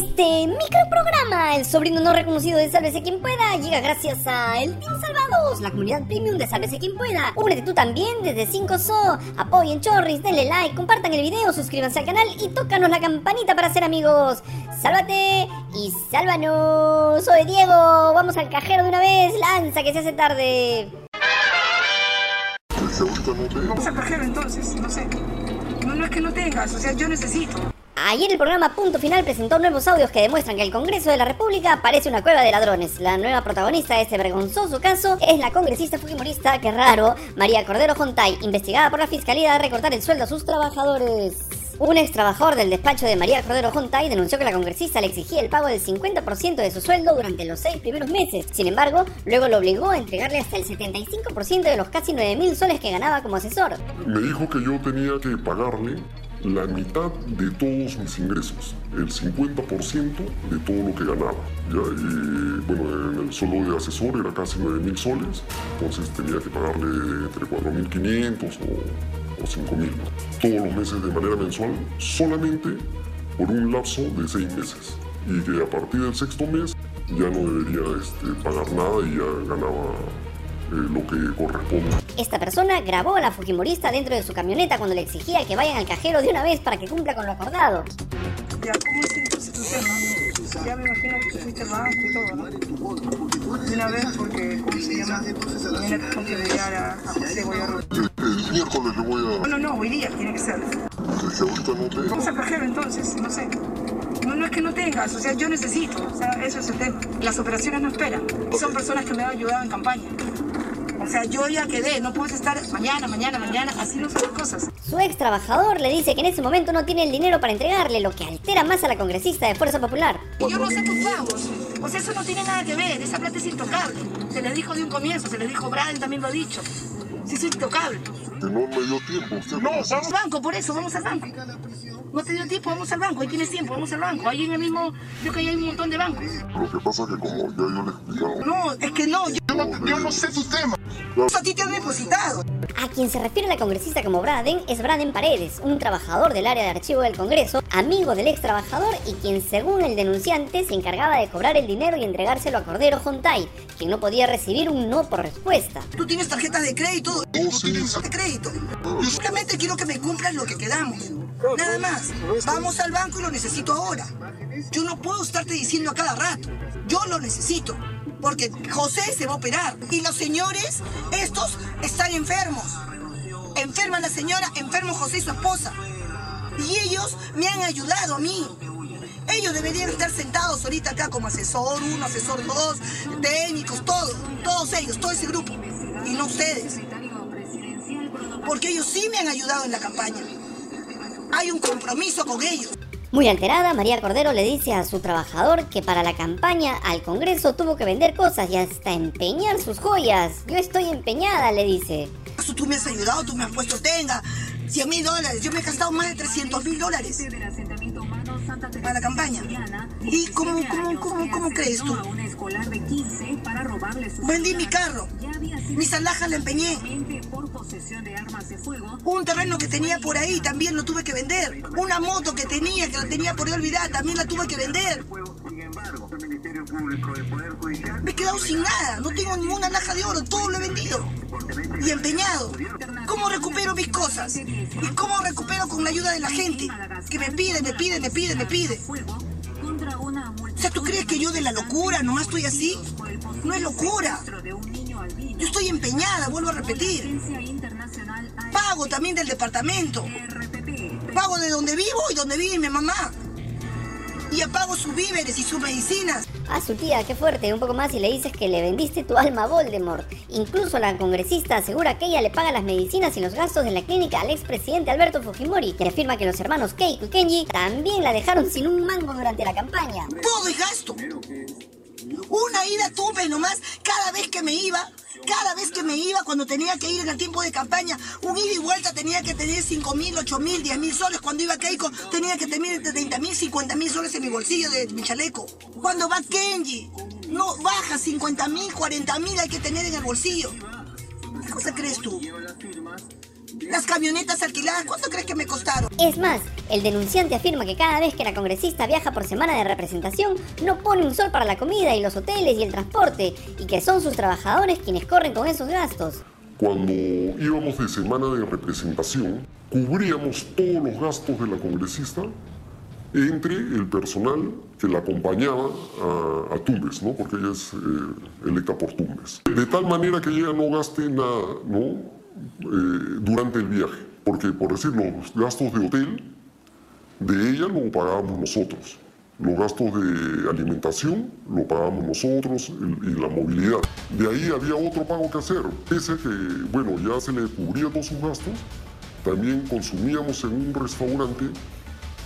Este microprograma, el sobrino no reconocido de Sálvese Quien Pueda, llega gracias a El Team Salvados, la comunidad premium de Sálvese Quien Pueda. Únete tú también desde 5SO, apoyen Chorris, denle like, compartan el video, suscríbanse al canal y tócanos la campanita para ser amigos. Sálvate y sálvanos. Soy Diego, vamos al cajero de una vez, lanza que se hace tarde. Vamos al cajero entonces, no sé. No, no es que no tengas, o sea, yo necesito. Ayer el programa Punto Final presentó nuevos audios que demuestran que el Congreso de la República parece una cueva de ladrones. La nueva protagonista de este vergonzoso caso es la congresista fujimorista, que raro, María Cordero Jontay, investigada por la Fiscalía de recortar el sueldo a sus trabajadores. Un ex trabajador del despacho de María Cordero Jontay denunció que la congresista le exigía el pago del 50% de su sueldo durante los seis primeros meses. Sin embargo, luego lo obligó a entregarle hasta el 75% de los casi 9 mil soles que ganaba como asesor. Me dijo que yo tenía que pagarle la mitad de todos mis ingresos, el 50% de todo lo que ganaba. Y, bueno, en el solo de asesor era casi 9 mil soles, entonces tenía que pagarle entre 4.500 o, o 5.000 todos los meses de manera mensual, solamente por un lapso de 6 meses. Y que a partir del sexto mes ya no debería este, pagar nada y ya ganaba lo que corresponde. Esta persona grabó a la Fujimorista dentro de su camioneta cuando le exigía que vayan al cajero de una vez para que cumpla con lo acordado. Ya, ¿cómo es entonces tu tema? Ya me imagino que fuiste banco y todo, ¿no? De una vez porque, ¿cómo se llama? Mañana te tengo que enviar a, a José Guayarro. El miércoles le voy No, a... no, no, hoy día tiene que ser. Si ahorita no te... Vamos al cajero entonces, no sé. No, no es que no tengas, o sea, yo necesito, o sea, eso es el tema. Las operaciones no esperan. Y son personas que me han ayudado en campaña. O sea, yo ya quedé, no puedes estar mañana, mañana, mañana, así no son las cosas. Su ex trabajador le dice que en ese momento no tiene el dinero para entregarle, lo que altera más a la congresista de Fuerza Popular. Y yo no sé tus pagos. O sea, eso no tiene nada que ver, esa plata es intocable. Se le dijo de un comienzo, se le dijo, Brian también lo ha dicho. Sí, es intocable. Que no me dio tiempo. Usted No, vamos al banco, por eso, vamos al banco. No te dio tiempo, vamos al banco, ahí tienes tiempo, vamos al banco. Ahí en el mismo, yo que ahí hay un montón de bancos. Lo que pasa es que como ya yo le he explicado... No, es que no, yo, yo no sé tu tema. A ti te han depositado. A quien se refiere la congresista como Braden es Braden Paredes, un trabajador del área de archivo del Congreso, amigo del ex trabajador y quien según el denunciante se encargaba de cobrar el dinero y entregárselo a Cordero Jontay, quien no podía recibir un no por respuesta. Tú tienes tarjetas de crédito. No, sí. de crédito. Yo simplemente quiero que me cumplas lo que quedamos. Nada más. Vamos al banco y lo necesito ahora. Yo no puedo estarte diciendo a cada rato. Yo lo necesito. Porque José se va a operar. Y los señores, estos, están enfermos. Enferma la señora, enfermo José y su esposa. Y ellos me han ayudado a mí. Ellos deberían estar sentados ahorita acá como asesor uno, asesor dos, técnicos, todos, todos ellos, todo ese grupo. Y no ustedes. Porque ellos sí me han ayudado en la campaña. Hay un compromiso con ellos. Muy alterada, María Cordero le dice a su trabajador que para la campaña al Congreso tuvo que vender cosas y hasta empeñar sus joyas. Yo estoy empeñada, le dice. Eso Tú me has ayudado, tú me has puesto, tenga, 100 mil dólares. Yo me he gastado más de 300 mil dólares para la campaña. ¿Y cómo, cómo, cómo, cómo crees tú? Vendí mi carro, mis alhajas la empeñé. Un terreno que tenía por ahí también lo tuve que vender. Una moto que tenía, que la tenía por ahí olvidada, también la tuve que vender. Me he quedado sin nada, no tengo ninguna alhaja de oro, todo lo he vendido y empeñado. ¿Cómo recupero mis cosas? ¿Y cómo recupero con la ayuda de la gente? Que me pide, me pide, me pide, me pide. O sea, ¿tú crees que yo de la locura nomás estoy así? No es locura. Yo estoy empeñada, vuelvo a repetir. Pago también del departamento. Pago de donde vivo y donde vive mi mamá. Y apago sus víveres y sus medicinas. A su tía, qué fuerte, un poco más y le dices que le vendiste tu alma a Voldemort. Incluso la congresista asegura que ella le paga las medicinas y los gastos de la clínica al expresidente Alberto Fujimori, que le afirma que los hermanos Keiko y Kenji también la dejaron sin un mango durante la campaña. Todo es gasto. Una ida tuve nomás cada vez que me iba. Cada vez que me iba, cuando tenía que ir en el tiempo de campaña, un ida y vuelta tenía que tener 5 mil, 8 mil, 10 mil soles. Cuando iba a Keiko, tenía que tener entre 30 mil, 50 mil soles en mi bolsillo de mi chaleco. Cuando va Kenji, no baja 50 mil, 40 mil hay que tener en el bolsillo. ¿Qué cosa crees tú? Las camionetas alquiladas, ¿cuánto crees que me costaron? Es más, el denunciante afirma que cada vez que la congresista viaja por semana de representación, no pone un sol para la comida y los hoteles y el transporte, y que son sus trabajadores quienes corren con esos gastos. Cuando íbamos de semana de representación, cubríamos todos los gastos de la congresista entre el personal que la acompañaba a, Tumbes, ¿no? porque ella es eh, electa por Tumbes. De tal manera que ella no gaste nada ¿no? Eh, durante el viaje, porque por decir, los gastos de hotel de ella lo pagábamos nosotros. Los gastos de alimentación lo pagábamos nosotros y la movilidad. De ahí había otro pago que hacer. Ese que, bueno, ya se le cubría todos sus gastos. También consumíamos en un restaurante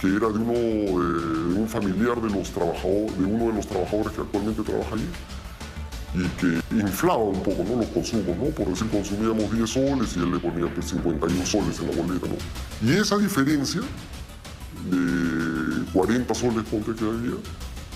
que era de, uno, eh, un familiar de, los de uno de los trabajadores que actualmente trabaja allí y que inflaba un poco ¿no? los consumos, ¿no? por decir consumíamos 10 soles y él le ponía 51 pues, soles en la boleta. ¿no? Y esa diferencia de 40 soles ponte que había,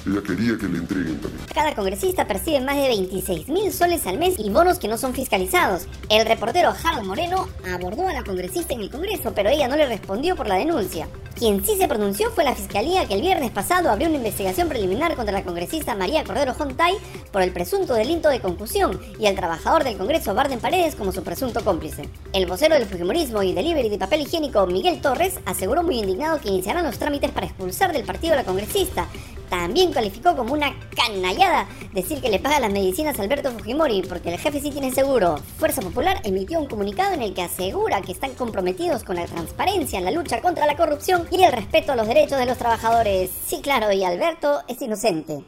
ella quería que le entreguen también. Cada congresista percibe más de 26 mil soles al mes y bonos que no son fiscalizados. El reportero Harold Moreno abordó a la congresista en el Congreso, pero ella no le respondió por la denuncia. Quien sí se pronunció fue la Fiscalía que el viernes pasado abrió una investigación preliminar contra la congresista María Cordero Jontay por el presunto delito de concusión y al trabajador del Congreso Barden Paredes como su presunto cómplice. El vocero del Fujimorismo y delivery de papel higiénico Miguel Torres aseguró muy indignado que iniciarán los trámites para expulsar del partido a la congresista, también calificó como una canallada decir que le paga las medicinas a Alberto Fujimori porque el jefe sí tiene seguro. Fuerza Popular emitió un comunicado en el que asegura que están comprometidos con la transparencia en la lucha contra la corrupción y el respeto a los derechos de los trabajadores. Sí, claro, y Alberto es inocente.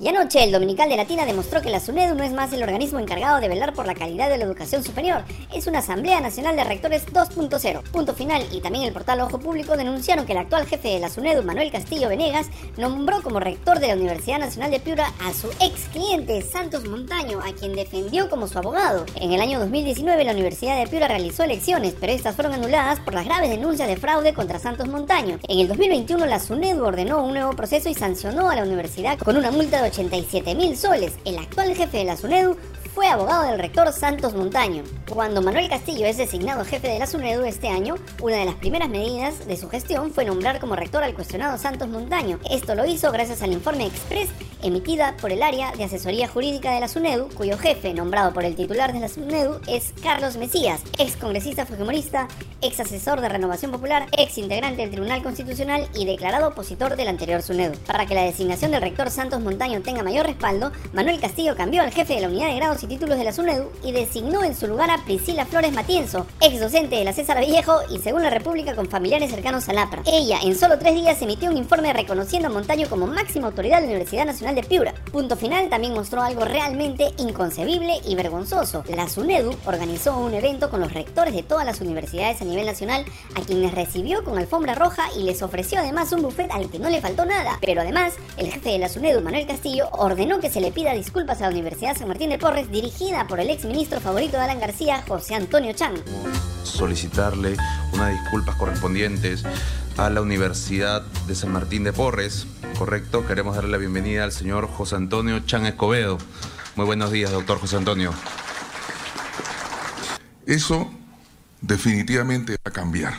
Y anoche el Dominical de Latina demostró que la SUNEDU no es más el organismo encargado de velar por la calidad de la educación superior, es una Asamblea Nacional de Rectores 2.0. Punto final y también el portal Ojo Público denunciaron que el actual jefe de la SUNEDU, Manuel Castillo Venegas, nombró como rector de la Universidad Nacional de Piura a su ex cliente Santos Montaño, a quien defendió como su abogado. En el año 2019 la Universidad de Piura realizó elecciones, pero estas fueron anuladas por las graves denuncias de fraude contra Santos Montaño. En el 2021 la SUNEDU ordenó un nuevo proceso y sancionó a la universidad con una multa de 87 mil soles. El actual jefe de la SUNEDU fue abogado del rector Santos Montaño. Cuando Manuel Castillo es designado jefe de la SUNEDU este año, una de las primeras medidas de su gestión fue nombrar como rector al cuestionado Santos Montaño. Esto lo hizo gracias al informe express emitida por el área de asesoría jurídica de la SUNEDU, cuyo jefe, nombrado por el titular de la SUNEDU, es Carlos Mesías, ex congresista fujimorista, ex asesor de Renovación Popular, ex integrante del Tribunal Constitucional y declarado opositor del anterior SUNEDU. Para que la designación del rector Santos Montaño tenga mayor respaldo, Manuel Castillo cambió al jefe de la unidad de grados y títulos de la SUNEDU y designó en su lugar a Priscila Flores Matienzo, ex docente de la César Viejo y según la República con familiares cercanos a LAPRA. Ella en solo tres días emitió un informe reconociendo a Montaño como máxima autoridad de la Universidad Nacional de Piura. Punto final también mostró algo realmente inconcebible y vergonzoso. La SUNEDU organizó un evento con los rectores de todas las universidades a nivel nacional a quienes recibió con alfombra roja y les ofreció además un buffet al que no le faltó nada. Pero además, el jefe de la SUNEDU, Manuel Castillo, ordenó que se le pida disculpas a la Universidad San Martín de Porres dirigida por el ex ministro favorito de Alan García, José Antonio Chan. Solicitarle unas disculpas correspondientes a la Universidad de San Martín de Porres, correcto. Queremos darle la bienvenida al señor José Antonio Chan Escobedo. Muy buenos días, doctor José Antonio. Eso definitivamente va a cambiar.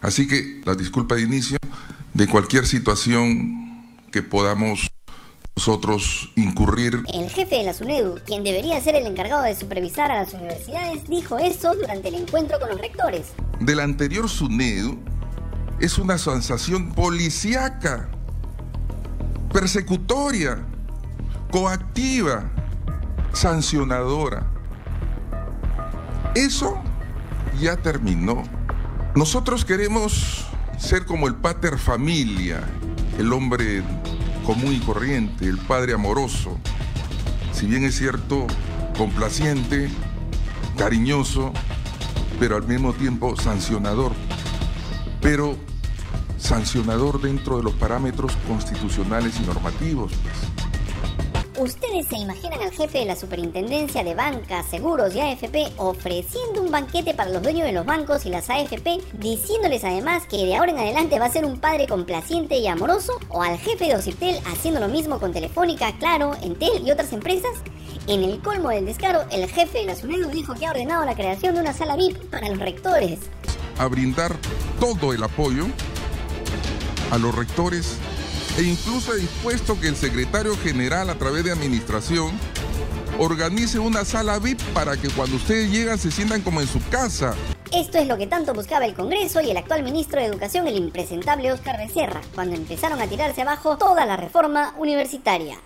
Así que la disculpa de inicio de cualquier situación que podamos nosotros incurrir. El jefe de la SUNEDU, quien debería ser el encargado de supervisar a las universidades, dijo eso durante el encuentro con los rectores. Del anterior SUNEDU es una sensación policíaca, persecutoria, coactiva, sancionadora. Eso ya terminó. Nosotros queremos ser como el pater familia, el hombre común y corriente, el padre amoroso, si bien es cierto, complaciente, cariñoso, pero al mismo tiempo sancionador, pero sancionador dentro de los parámetros constitucionales y normativos. Pues. ¿Ustedes se imaginan al jefe de la superintendencia de banca, seguros y AFP ofreciendo un banquete para los dueños de los bancos y las AFP, diciéndoles además que de ahora en adelante va a ser un padre complaciente y amoroso? ¿O al jefe de Ocitel haciendo lo mismo con Telefónica, Claro, Entel y otras empresas? En el colmo del descaro, el jefe de la SUNEDU dijo que ha ordenado la creación de una sala VIP para los rectores. A brindar todo el apoyo a los rectores e incluso ha dispuesto que el secretario general a través de administración organice una sala VIP para que cuando ustedes llegan se sientan como en su casa. Esto es lo que tanto buscaba el Congreso y el actual ministro de Educación, el impresentable Oscar Becerra, cuando empezaron a tirarse abajo toda la reforma universitaria.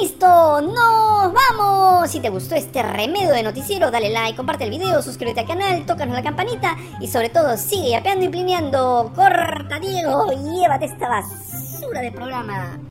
¡Listo! ¡Nos vamos! Si te gustó este remedio de noticiero, dale like, comparte el video, suscríbete al canal, tócanos la campanita y sobre todo sigue yapeando y plineando. ¡Corta, Diego! Llévate esta basura de programa.